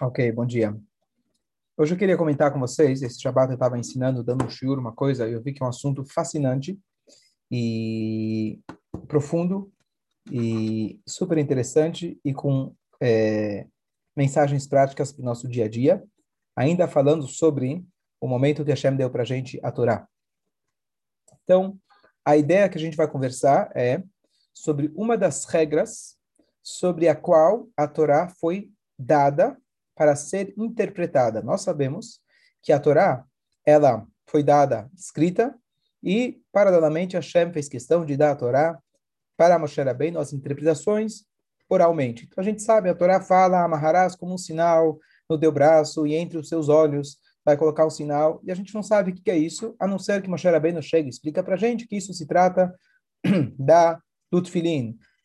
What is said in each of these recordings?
Ok, bom dia. Hoje eu queria comentar com vocês, esse Shabbat eu estava ensinando, dando um shiur, uma coisa, eu vi que é um assunto fascinante e profundo e super interessante e com é, mensagens práticas para o nosso dia a dia, ainda falando sobre o momento que Hashem deu para a gente a Torá. Então, a ideia que a gente vai conversar é sobre uma das regras sobre a qual a Torá foi dada para ser interpretada. Nós sabemos que a Torá, ela foi dada escrita e, paralelamente, Hashem fez questão de dar a Torá para Moshe Rabbeinu as interpretações oralmente. Então, a gente sabe, a Torá fala, amarrarás como um sinal no teu braço e entre os seus olhos vai colocar um sinal, e a gente não sabe o que é isso, a não ser que Moshe Rabbeinu chegue e explica para a gente que isso se trata da do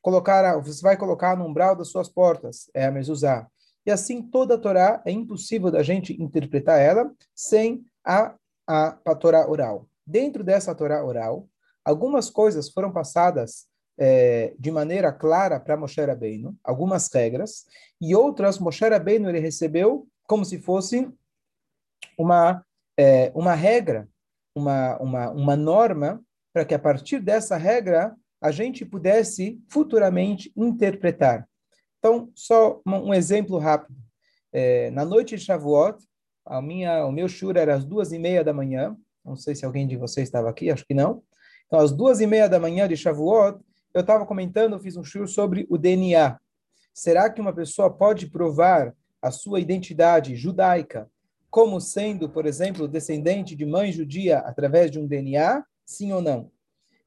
Colocar, você vai colocar no umbral das suas portas, é a mezuzá. E assim, toda a Torá é impossível da gente interpretar ela sem a, a, a Torá oral. Dentro dessa Torá oral, algumas coisas foram passadas é, de maneira clara para Moshe Rabbeinu, algumas regras, e outras Moshe Rabbeinu ele recebeu como se fosse uma, é, uma regra, uma, uma, uma norma, para que a partir dessa regra a gente pudesse futuramente interpretar. Então, só um exemplo rápido. É, na noite de Shavuot, a minha, o meu shur era às duas e meia da manhã. Não sei se alguém de vocês estava aqui, acho que não. Então, às duas e meia da manhã de Shavuot, eu estava comentando, fiz um shur sobre o DNA. Será que uma pessoa pode provar a sua identidade judaica como sendo, por exemplo, descendente de mãe judia através de um DNA? Sim ou não?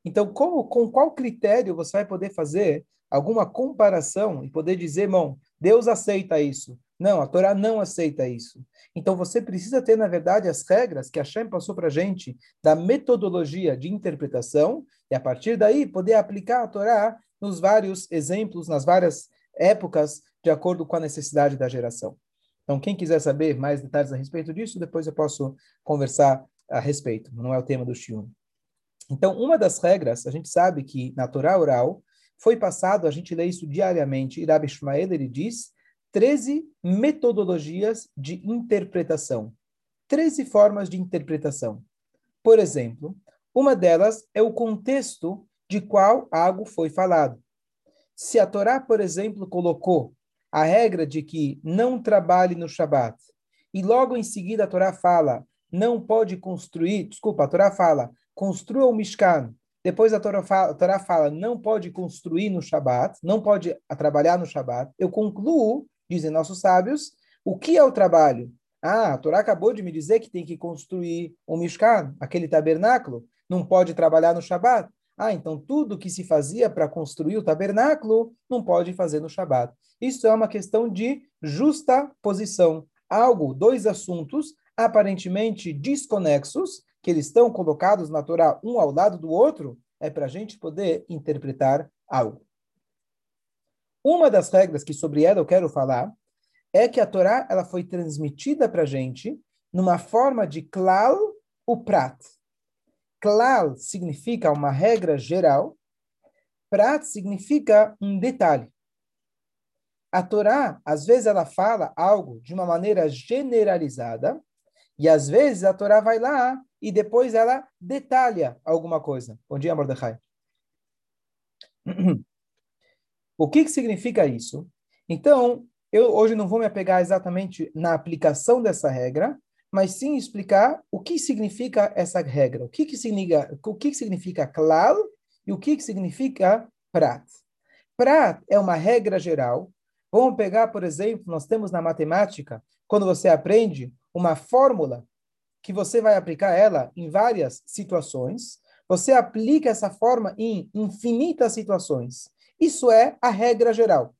Então, como, com qual critério você vai poder fazer alguma comparação e poder dizer, irmão, Deus aceita isso. Não, a Torá não aceita isso. Então você precisa ter, na verdade, as regras que a Shem passou para a gente da metodologia de interpretação e a partir daí poder aplicar a Torá nos vários exemplos, nas várias épocas, de acordo com a necessidade da geração. Então, quem quiser saber mais detalhes a respeito disso, depois eu posso conversar a respeito. Não é o tema do Shiur. Então, uma das regras, a gente sabe que na Torá oral, foi passado, a gente lê isso diariamente, Rabbi Ishmael, ele diz, 13 metodologias de interpretação. 13 formas de interpretação. Por exemplo, uma delas é o contexto de qual algo foi falado. Se a Torá, por exemplo, colocou a regra de que não trabalhe no Shabat, e logo em seguida a Torá fala, não pode construir, desculpa, a Torá fala, construa o Mishkan, depois a Torá, fala, a Torá fala, não pode construir no Shabat, não pode trabalhar no Shabat. Eu concluo, dizem nossos sábios, o que é o trabalho? Ah, a Torá acabou de me dizer que tem que construir o Mishkan, aquele tabernáculo, não pode trabalhar no Shabat. Ah, então tudo que se fazia para construir o tabernáculo não pode fazer no Shabat. Isso é uma questão de justa posição. Algo, dois assuntos aparentemente desconexos, que eles estão colocados na Torá um ao lado do outro, é para a gente poder interpretar algo. Uma das regras que sobre ela eu quero falar é que a Torá ela foi transmitida para a gente numa forma de klal o prat. Klal significa uma regra geral, prat significa um detalhe. A Torá, às vezes, ela fala algo de uma maneira generalizada, e às vezes a Torá vai lá e depois ela detalha alguma coisa. Bom dia, Mordecai. O que, que significa isso? Então, eu hoje não vou me apegar exatamente na aplicação dessa regra, mas sim explicar o que significa essa regra, o que, que significa, o que, que significa klal e o que, que significa prat. Prat é uma regra geral. Vamos pegar, por exemplo, nós temos na matemática, quando você aprende uma fórmula que você vai aplicar ela em várias situações, você aplica essa forma em infinitas situações. Isso é a regra geral.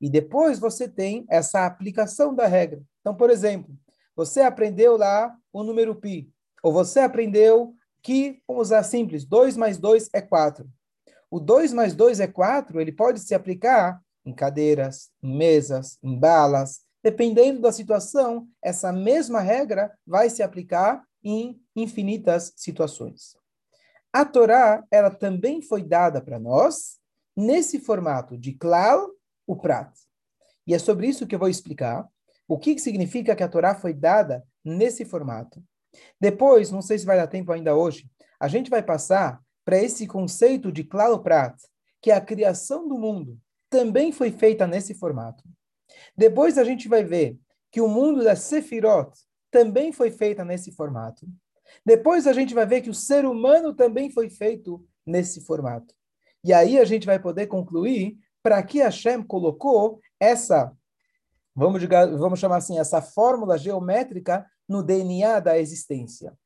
E depois você tem essa aplicação da regra. Então, por exemplo, você aprendeu lá o número π, ou você aprendeu que, vamos usar simples, 2 mais 2 é 4. O 2 mais 2 é 4, ele pode se aplicar em cadeiras, em mesas, em balas, dependendo da situação, essa mesma regra vai se aplicar em infinitas situações. A Torá, ela também foi dada para nós nesse formato de klal, o prat. E é sobre isso que eu vou explicar. o que significa que a Torá foi dada nesse formato. Depois, não sei se vai dar tempo ainda hoje, a gente vai passar para esse conceito de claro prat, que a criação do mundo também foi feita nesse formato. Depois a gente vai ver que o mundo da Sefirot também foi feita nesse formato. Depois a gente vai ver que o ser humano também foi feito nesse formato. E aí a gente vai poder concluir para que Hashem colocou essa, vamos, dizer, vamos chamar assim, essa fórmula geométrica no DNA da existência.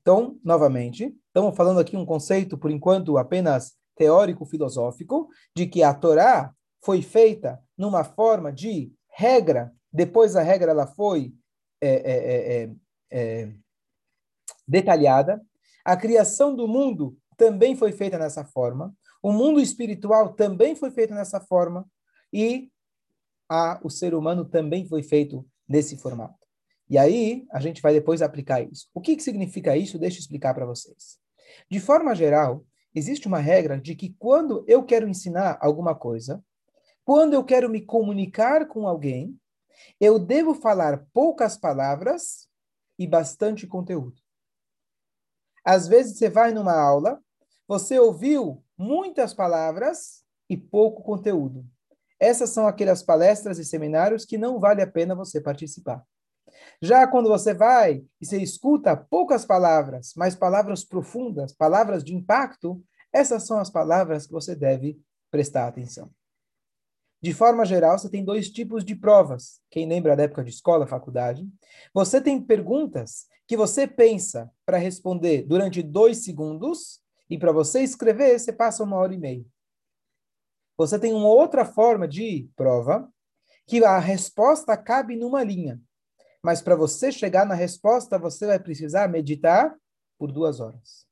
Então, novamente, estamos falando aqui um conceito, por enquanto, apenas teórico-filosófico, de que a Torá foi feita numa forma de regra, depois a regra ela foi é, é, é, é, detalhada, a criação do mundo também foi feita nessa forma, o mundo espiritual também foi feito nessa forma, e a, o ser humano também foi feito nesse formato. E aí, a gente vai depois aplicar isso. O que, que significa isso? Deixa eu explicar para vocês. De forma geral, existe uma regra de que quando eu quero ensinar alguma coisa, quando eu quero me comunicar com alguém, eu devo falar poucas palavras e bastante conteúdo. Às vezes você vai numa aula, você ouviu muitas palavras e pouco conteúdo. Essas são aquelas palestras e seminários que não vale a pena você participar. Já quando você vai e você escuta poucas palavras, mas palavras profundas, palavras de impacto, essas são as palavras que você deve prestar atenção. De forma geral, você tem dois tipos de provas. Quem lembra da época de escola, faculdade? Você tem perguntas que você pensa para responder durante dois segundos e para você escrever, você passa uma hora e meia. Você tem uma outra forma de prova que a resposta cabe numa linha mas para você chegar na resposta, você vai precisar meditar por duas horas.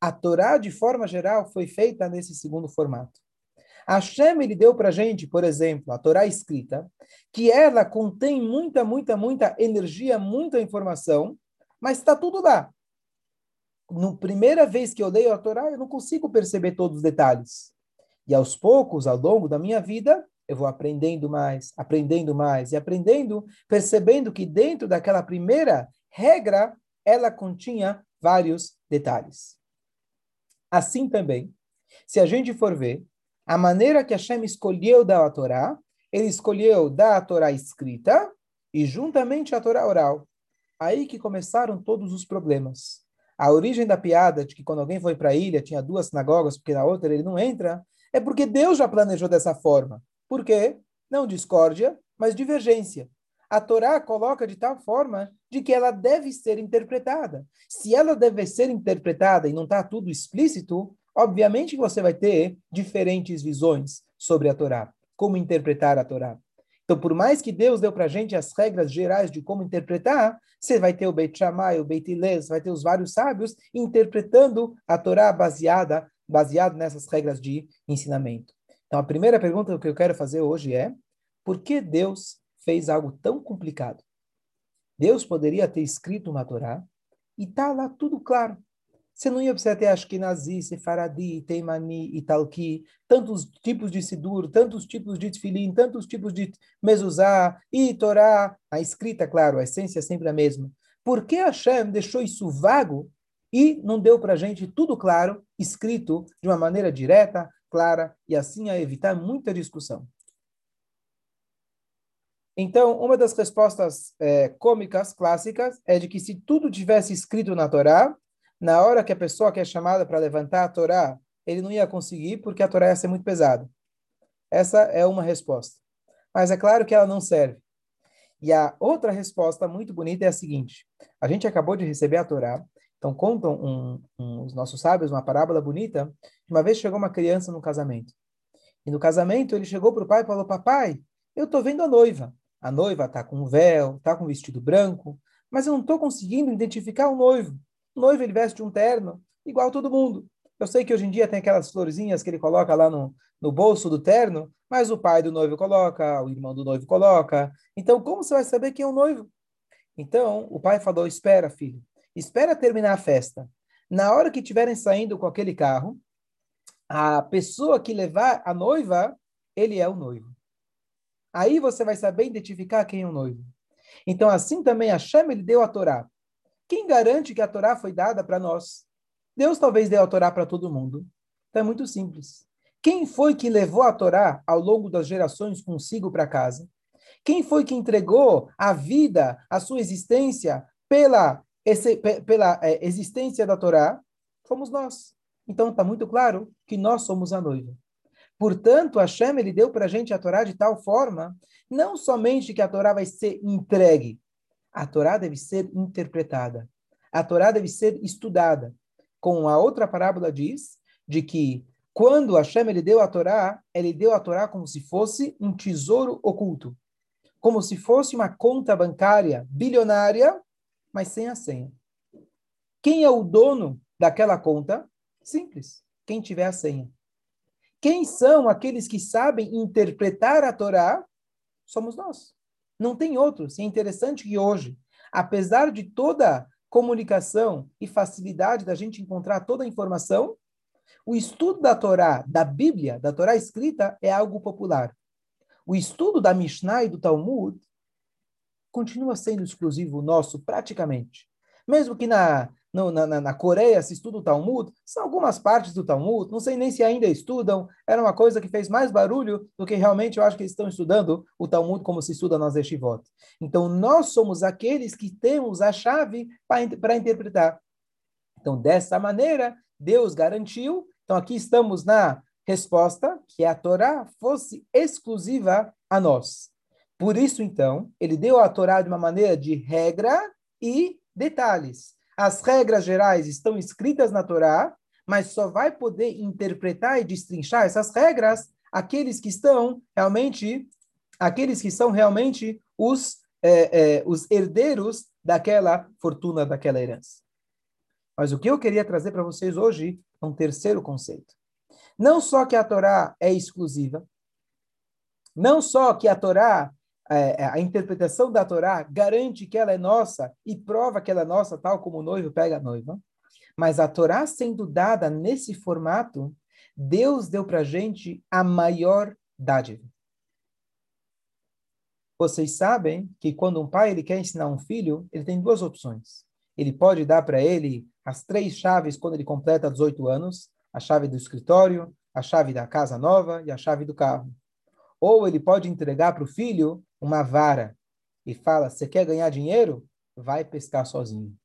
A Torá, de forma geral, foi feita nesse segundo formato. Hashem, ele deu para a gente, por exemplo, a Torá escrita, que ela contém muita, muita, muita energia, muita informação, mas está tudo lá. Na primeira vez que eu leio a Torá, eu não consigo perceber todos os detalhes. E aos poucos, ao longo da minha vida, eu vou aprendendo mais, aprendendo mais e aprendendo, percebendo que dentro daquela primeira regra, ela continha vários detalhes. Assim também, se a gente for ver, a maneira que Hashem escolheu dar a Torá, ele escolheu dar a Torá escrita e juntamente a Torá oral. Aí que começaram todos os problemas. A origem da piada de que quando alguém foi para a ilha tinha duas sinagogas, porque na outra ele não entra, é porque Deus já planejou dessa forma. Por quê? Não discórdia, mas divergência. A Torá coloca de tal forma de que ela deve ser interpretada. Se ela deve ser interpretada e não está tudo explícito, obviamente que você vai ter diferentes visões sobre a Torá, como interpretar a Torá. Então, por mais que Deus deu para a gente as regras gerais de como interpretar, você vai ter o Beit Shammai, o Beit Hillel, vai ter os vários sábios interpretando a Torá baseada, baseado nessas regras de ensinamento. Então, a primeira pergunta que eu quero fazer hoje é: por que Deus fez algo tão complicado? Deus poderia ter escrito uma Torá e tá lá tudo claro. Você não ia precisar ter Ashkenazi, Sefaradi, Teimani, Italki, tantos tipos de Sidur, tantos tipos de Tfilim, tantos tipos de Mezuzá e Torá. A escrita, claro, a essência é sempre a mesma. Por que Hashem deixou isso vago e não deu para a gente tudo claro, escrito de uma maneira direta, clara e assim a evitar muita discussão. Então, uma das respostas é, cômicas, clássicas, é de que se tudo tivesse escrito na Torá, na hora que a pessoa que é chamada para levantar a Torá, ele não ia conseguir porque a Torá ia ser muito pesada. Essa é uma resposta. Mas é claro que ela não serve. E a outra resposta muito bonita é a seguinte: a gente acabou de receber a Torá, então, contam um, um, os nossos sábios uma parábola bonita. Uma vez chegou uma criança no casamento. E no casamento ele chegou para o pai e falou: Papai, eu estou vendo a noiva. A noiva está com um véu, está com um vestido branco, mas eu não estou conseguindo identificar o noivo. Noivo ele veste um terno, igual todo mundo. Eu sei que hoje em dia tem aquelas florzinhas que ele coloca lá no, no bolso do terno, mas o pai do noivo coloca, o irmão do noivo coloca. Então, como você vai saber quem é o noivo? Então, o pai falou: Espera, filho, espera terminar a festa. Na hora que estiverem saindo com aquele carro, a pessoa que levar a noiva, ele é o noivo. Aí você vai saber identificar quem é o noivo. Então, assim também Hashem ele deu a Torá. Quem garante que a Torá foi dada para nós? Deus talvez deu a Torá para todo mundo. Então é muito simples. Quem foi que levou a Torá ao longo das gerações consigo para casa? Quem foi que entregou a vida, a sua existência pela, esse, pela é, existência da Torá? Fomos nós. Então está muito claro que nós somos a noiva. Portanto, Hashem ele deu para a gente a Torá de tal forma, não somente que a Torá vai ser entregue, a Torá deve ser interpretada. A Torá deve ser estudada. Com a outra parábola diz de que quando Hashem ele deu a Torá, ele deu a Torá como se fosse um tesouro oculto, como se fosse uma conta bancária bilionária, mas sem a senha. Quem é o dono daquela conta? Simples, quem tiver a senha. Quem são aqueles que sabem interpretar a Torá? Somos nós. Não tem outros. E é interessante que hoje, apesar de toda comunicação e facilidade da gente encontrar toda a informação, o estudo da Torá, da Bíblia, da Torá escrita, é algo popular. O estudo da Mishnah e do Talmud continua sendo exclusivo nosso, praticamente. Mesmo que na, no, na, na, Coreia se estuda o Talmud, são algumas partes do Talmud, não sei nem se ainda estudam, era uma coisa que fez mais barulho do que realmente eu acho que eles estão estudando o Talmud como se estuda nas Yeshivot. Então, nós somos aqueles que temos a chave para interpretar. Então, dessa maneira, Deus garantiu. Então, aqui estamos na resposta, que a Torá fosse exclusiva a nós. Por isso, então, ele deu a Torá de uma maneira de regra e detalhes. As regras gerais estão escritas na Torá, mas só vai poder interpretar e destrinchar essas regras aqueles que estão realmente, aqueles que são realmente os, é, é, os herdeiros daquela fortuna, daquela herança. Mas o que eu queria trazer para vocês hoje é um terceiro conceito. Não só que a Torá é exclusiva, não só que a Torá é, a interpretação da Torá garante que ela é nossa e prova que ela é nossa, tal como o noivo pega a noiva. Mas a Torá sendo dada nesse formato, Deus deu para a gente a maior dádiva. Vocês sabem que quando um pai ele quer ensinar um filho, ele tem duas opções. Ele pode dar para ele as três chaves quando ele completa 18 anos, a chave do escritório, a chave da casa nova e a chave do carro. Ou ele pode entregar para o filho uma vara e fala: Você quer ganhar dinheiro? Vai pescar sozinho.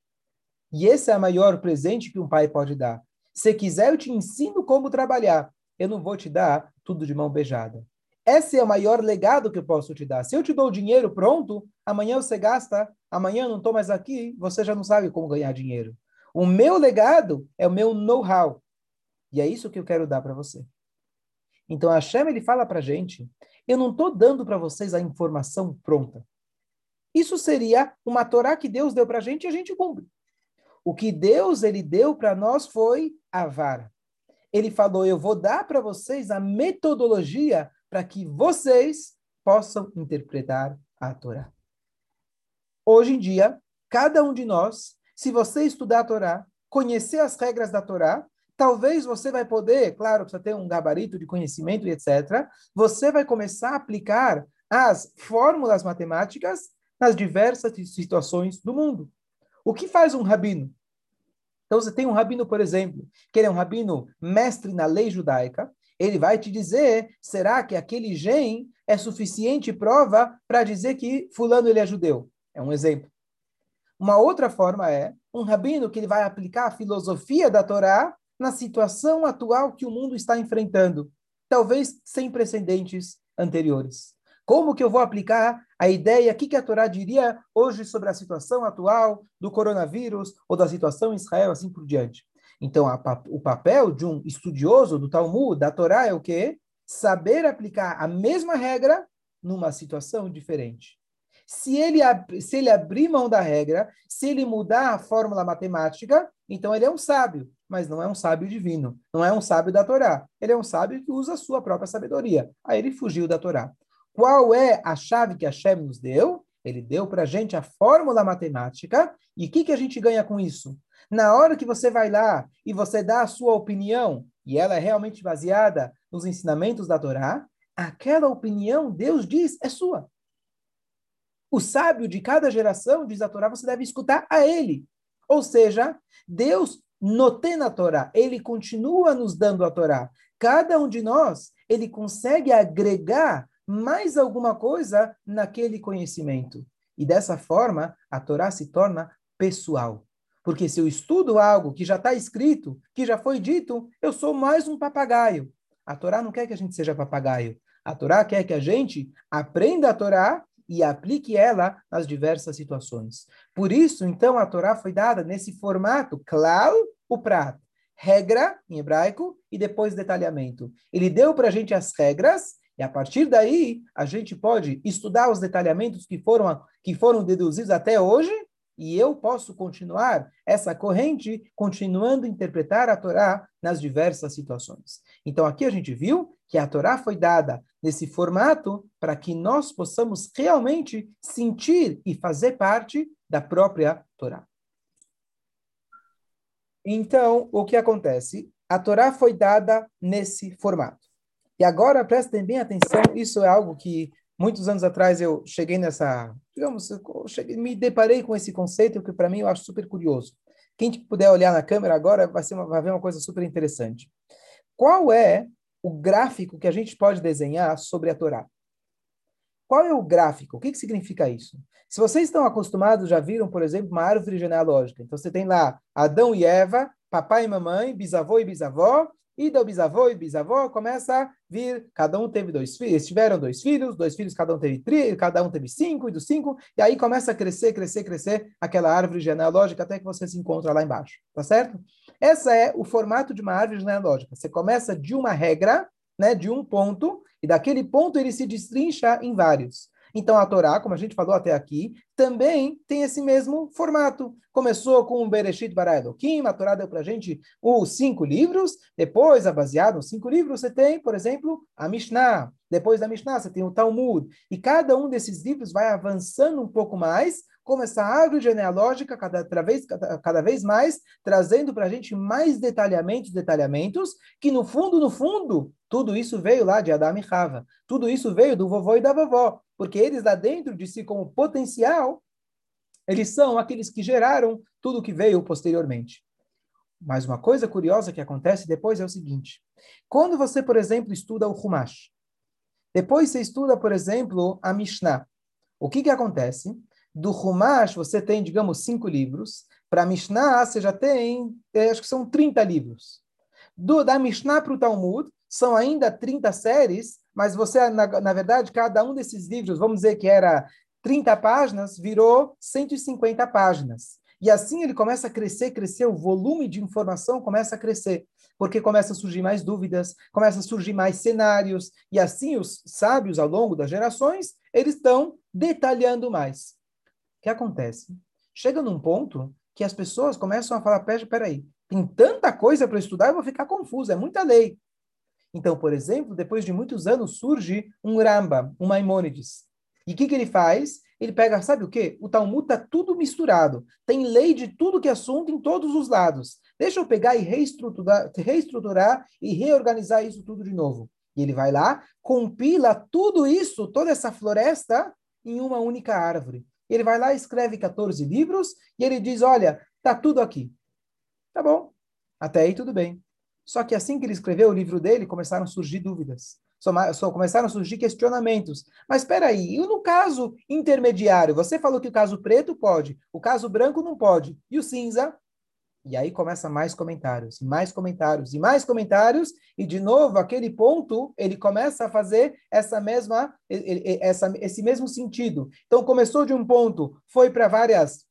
E esse é o maior presente que um pai pode dar. Se quiser, eu te ensino como trabalhar. Eu não vou te dar tudo de mão beijada. Esse é o maior legado que eu posso te dar. Se eu te dou o dinheiro pronto, amanhã você gasta, amanhã eu não estou mais aqui, você já não sabe como ganhar dinheiro. O meu legado é o meu know-how. E é isso que eu quero dar para você. Então, a Hashem, ele fala para gente eu não estou dando para vocês a informação pronta. Isso seria uma Torá que Deus deu para a gente e a gente cumpre. O que Deus ele deu para nós foi a vara. Ele falou: Eu vou dar para vocês a metodologia para que vocês possam interpretar a Torá. Hoje em dia, cada um de nós, se você estudar a Torá, conhecer as regras da Torá, talvez você vai poder, claro, precisa ter um gabarito de conhecimento e etc. Você vai começar a aplicar as fórmulas matemáticas nas diversas situações do mundo. O que faz um rabino? Então, você tem um rabino, por exemplo, que ele é um rabino mestre na lei judaica, ele vai te dizer, será que aquele gen é suficiente prova para dizer que fulano ele é judeu? É um exemplo. Uma outra forma é um rabino que ele vai aplicar a filosofia da Torá na situação atual que o mundo está enfrentando, talvez sem precedentes anteriores. Como que eu vou aplicar a ideia, que, que a Torá diria hoje sobre a situação atual do coronavírus ou da situação em Israel, assim por diante? Então, a, o papel de um estudioso do Talmud, da Torá, é o quê? Saber aplicar a mesma regra numa situação diferente. Se ele, se ele abrir mão da regra, se ele mudar a fórmula matemática, então ele é um sábio mas não é um sábio divino, não é um sábio da Torá. Ele é um sábio que usa a sua própria sabedoria. Aí ele fugiu da Torá. Qual é a chave que Hashem nos deu? Ele deu para a gente a fórmula matemática. E o que, que a gente ganha com isso? Na hora que você vai lá e você dá a sua opinião, e ela é realmente baseada nos ensinamentos da Torá, aquela opinião, Deus diz, é sua. O sábio de cada geração, diz a Torá, você deve escutar a ele. Ou seja, Deus notena a Torá, ele continua nos dando a Torá. Cada um de nós, ele consegue agregar mais alguma coisa naquele conhecimento. E dessa forma, a Torá se torna pessoal. Porque se eu estudo algo que já está escrito, que já foi dito, eu sou mais um papagaio. A Torá não quer que a gente seja papagaio. A Torá quer que a gente aprenda a Torá e aplique ela nas diversas situações. Por isso, então, a Torá foi dada nesse formato, claro, o prato. Regra, em hebraico, e depois detalhamento. Ele deu para a gente as regras, e a partir daí, a gente pode estudar os detalhamentos que foram, que foram deduzidos até hoje, e eu posso continuar essa corrente, continuando a interpretar a Torá nas diversas situações. Então, aqui a gente viu que a Torá foi dada nesse formato para que nós possamos realmente sentir e fazer parte da própria Torá. Então, o que acontece? A Torá foi dada nesse formato. E agora prestem bem atenção, isso é algo que muitos anos atrás eu cheguei nessa, digamos, cheguei, me deparei com esse conceito que para mim eu acho super curioso. Quem puder olhar na câmera agora vai, ser uma, vai ver uma coisa super interessante. Qual é o gráfico que a gente pode desenhar sobre a Torá? Qual é o gráfico? O que, que significa isso? Se vocês estão acostumados, já viram, por exemplo, uma árvore genealógica. Então, você tem lá Adão e Eva, papai e mamãe, bisavô e bisavó, e do bisavô e bisavó começa a vir, cada um teve dois filhos, tiveram dois filhos, dois filhos, cada um teve tri, cada um teve cinco, e dos cinco, e aí começa a crescer, crescer, crescer aquela árvore genealógica até que você se encontra lá embaixo, tá certo? Esse é o formato de uma árvore genealógica. Você começa de uma regra, né, de um ponto, e daquele ponto ele se destrincha em vários. Então a Torá, como a gente falou até aqui, também tem esse mesmo formato. Começou com o Bereshit bara Elohim, a Torá deu para a gente os cinco livros, depois, baseado nos cinco livros, você tem, por exemplo, a Mishnah. Depois da Mishnah, você tem o Talmud. E cada um desses livros vai avançando um pouco mais, como essa árvore genealógica, cada, cada, vez, cada, cada vez mais, trazendo para a gente mais detalhamentos, detalhamentos, que no fundo, no fundo, tudo isso veio lá de Adam e Rava. Tudo isso veio do vovô e da vovó porque eles lá dentro de si como potencial, eles são aqueles que geraram tudo que veio posteriormente. Mas uma coisa curiosa que acontece depois é o seguinte: quando você, por exemplo, estuda o Humash, depois você estuda, por exemplo, a Mishnah, o que que acontece? Do Humash você tem, digamos, cinco livros. Para a Mishnah você já tem, eh, acho que são 30 livros. Do, da Mishnah para o Talmud são ainda 30 séries mas você, na, na verdade, cada um desses livros, vamos dizer que era 30 páginas, virou 150 páginas. E assim ele começa a crescer, crescer, o volume de informação começa a crescer, porque começa a surgir mais dúvidas, começa a surgir mais cenários, e assim os sábios, ao longo das gerações, eles estão detalhando mais. O que acontece? Chega num ponto que as pessoas começam a falar, peraí, tem tanta coisa para estudar, eu vou ficar confuso, é muita lei. Então, por exemplo, depois de muitos anos surge um Ramba, um Maimônides. E o que, que ele faz? Ele pega, sabe o quê? O Talmud está tudo misturado. Tem lei de tudo que é assunto em todos os lados. Deixa eu pegar e reestruturar, reestruturar e reorganizar isso tudo de novo. E ele vai lá, compila tudo isso, toda essa floresta, em uma única árvore. Ele vai lá, escreve 14 livros e ele diz: Olha, tá tudo aqui. Tá bom. Até aí tudo bem. Só que assim que ele escreveu o livro dele, começaram a surgir dúvidas. Só, só começaram a surgir questionamentos. Mas espera aí, e no caso intermediário? Você falou que o caso preto pode, o caso branco não pode. E o cinza? E aí começa mais comentários, mais comentários e mais comentários, e de novo, aquele ponto, ele começa a fazer essa mesma, essa, esse mesmo sentido. Então, começou de um ponto, foi para várias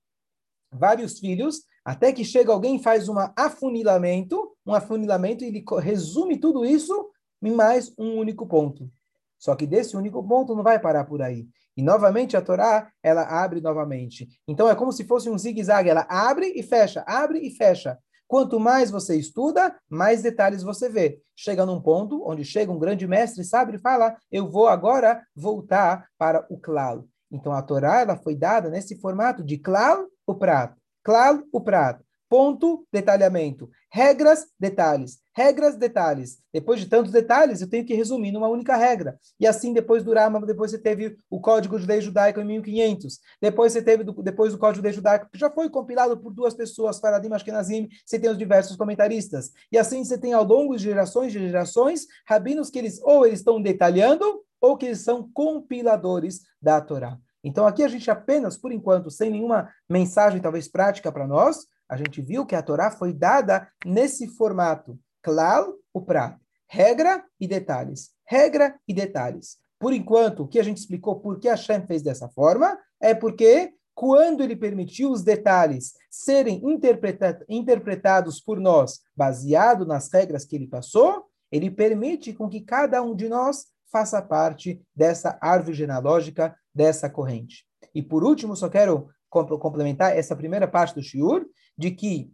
vários filhos, até que chega alguém faz um afunilamento, um afunilamento, ele resume tudo isso em mais um único ponto. Só que desse único ponto não vai parar por aí. E novamente a Torá, ela abre novamente. Então é como se fosse um zigue-zague, ela abre e fecha, abre e fecha. Quanto mais você estuda, mais detalhes você vê. Chega num ponto onde chega um grande mestre, sabe, e fala: "Eu vou agora voltar para o claro". Então a Torá ela foi dada nesse formato de claro o prato. Claro, o prato. Ponto, detalhamento. Regras, detalhes. Regras, detalhes. Depois de tantos detalhes, eu tenho que resumir numa única regra. E assim, depois do Rama, depois você teve o Código de Lei Judaico em 1500. Depois você teve, depois do Código de Lei Judaico, que já foi compilado por duas pessoas, Faradim Ashkenazim, você tem os diversos comentaristas. E assim você tem ao longo de gerações de gerações, rabinos que eles ou eles estão detalhando, ou que eles são compiladores da Torá. Então aqui a gente apenas, por enquanto, sem nenhuma mensagem talvez prática para nós, a gente viu que a Torá foi dada nesse formato, claro, o prato, regra e detalhes, regra e detalhes. Por enquanto, o que a gente explicou por que a Shem fez dessa forma é porque quando ele permitiu os detalhes serem interpreta interpretados por nós, baseado nas regras que ele passou, ele permite com que cada um de nós faça parte dessa árvore genealógica, dessa corrente. E por último, só quero complementar essa primeira parte do Shiur, de que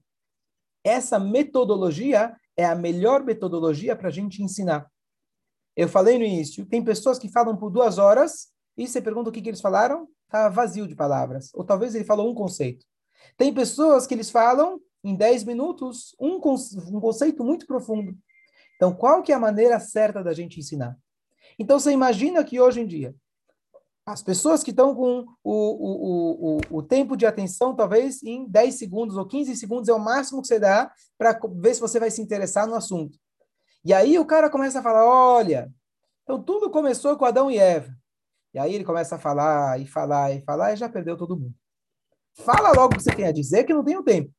essa metodologia é a melhor metodologia para a gente ensinar. Eu falei no início, tem pessoas que falam por duas horas e você pergunta o que, que eles falaram, está vazio de palavras. Ou talvez ele falou um conceito. Tem pessoas que eles falam em dez minutos um, um conceito muito profundo. Então, qual que é a maneira certa da gente ensinar? Então, você imagina que hoje em dia, as pessoas que estão com o, o, o, o, tempo de atenção, talvez em 10 segundos ou 15 segundos, é o máximo que você dá para ver se você vai se interessar no assunto. E aí o cara começa a falar: olha, então tudo começou com Adão e Eva. E aí ele começa a falar e falar e falar e já perdeu todo mundo. Fala logo o que você tem a dizer, que não tem o tempo.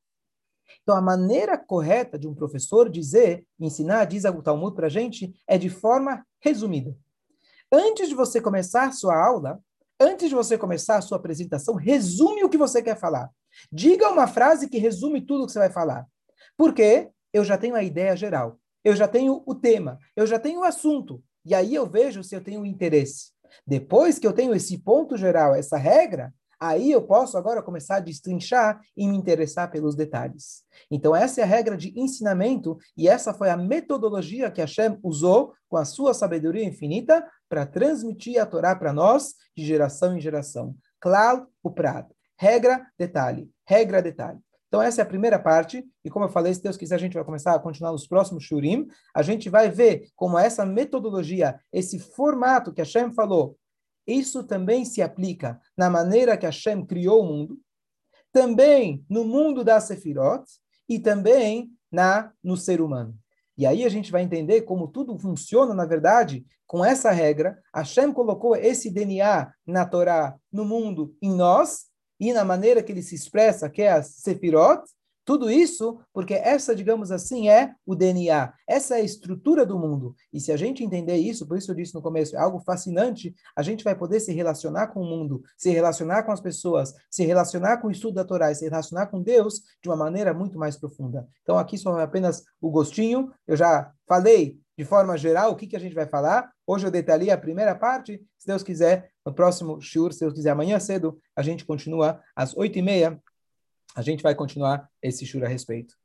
Então, a maneira correta de um professor dizer, ensinar, diz o Talmud para a gente, é de forma resumida. Antes de você começar sua aula, antes de você começar sua apresentação, resume o que você quer falar. Diga uma frase que resume tudo que você vai falar. Porque eu já tenho a ideia geral, eu já tenho o tema, eu já tenho o assunto. E aí eu vejo se eu tenho interesse. Depois que eu tenho esse ponto geral, essa regra, Aí eu posso agora começar a destrinchar e me interessar pelos detalhes. Então, essa é a regra de ensinamento e essa foi a metodologia que Hashem usou com a sua sabedoria infinita para transmitir a Torá para nós de geração em geração. Claro, o prato. Regra, detalhe. Regra, detalhe. Então, essa é a primeira parte, e como eu falei, se Deus quiser, a gente vai começar a continuar nos próximos Shurim. A gente vai ver como essa metodologia, esse formato que Hashem falou, isso também se aplica na maneira que Hashem criou o mundo, também no mundo da Sefirot e também na no ser humano. E aí a gente vai entender como tudo funciona, na verdade, com essa regra. Hashem colocou esse DNA na Torá, no mundo, em nós, e na maneira que ele se expressa, que é a Sefirot, tudo isso porque essa, digamos assim, é o DNA, essa é a estrutura do mundo. E se a gente entender isso, por isso eu disse no começo, é algo fascinante, a gente vai poder se relacionar com o mundo, se relacionar com as pessoas, se relacionar com o estudo da Torá, se relacionar com Deus de uma maneira muito mais profunda. Então aqui só é apenas o gostinho, eu já falei de forma geral o que, que a gente vai falar. Hoje eu detalhei a primeira parte, se Deus quiser, no próximo shiur, se Deus quiser, amanhã cedo, a gente continua às oito e meia a gente vai continuar esse shur a respeito.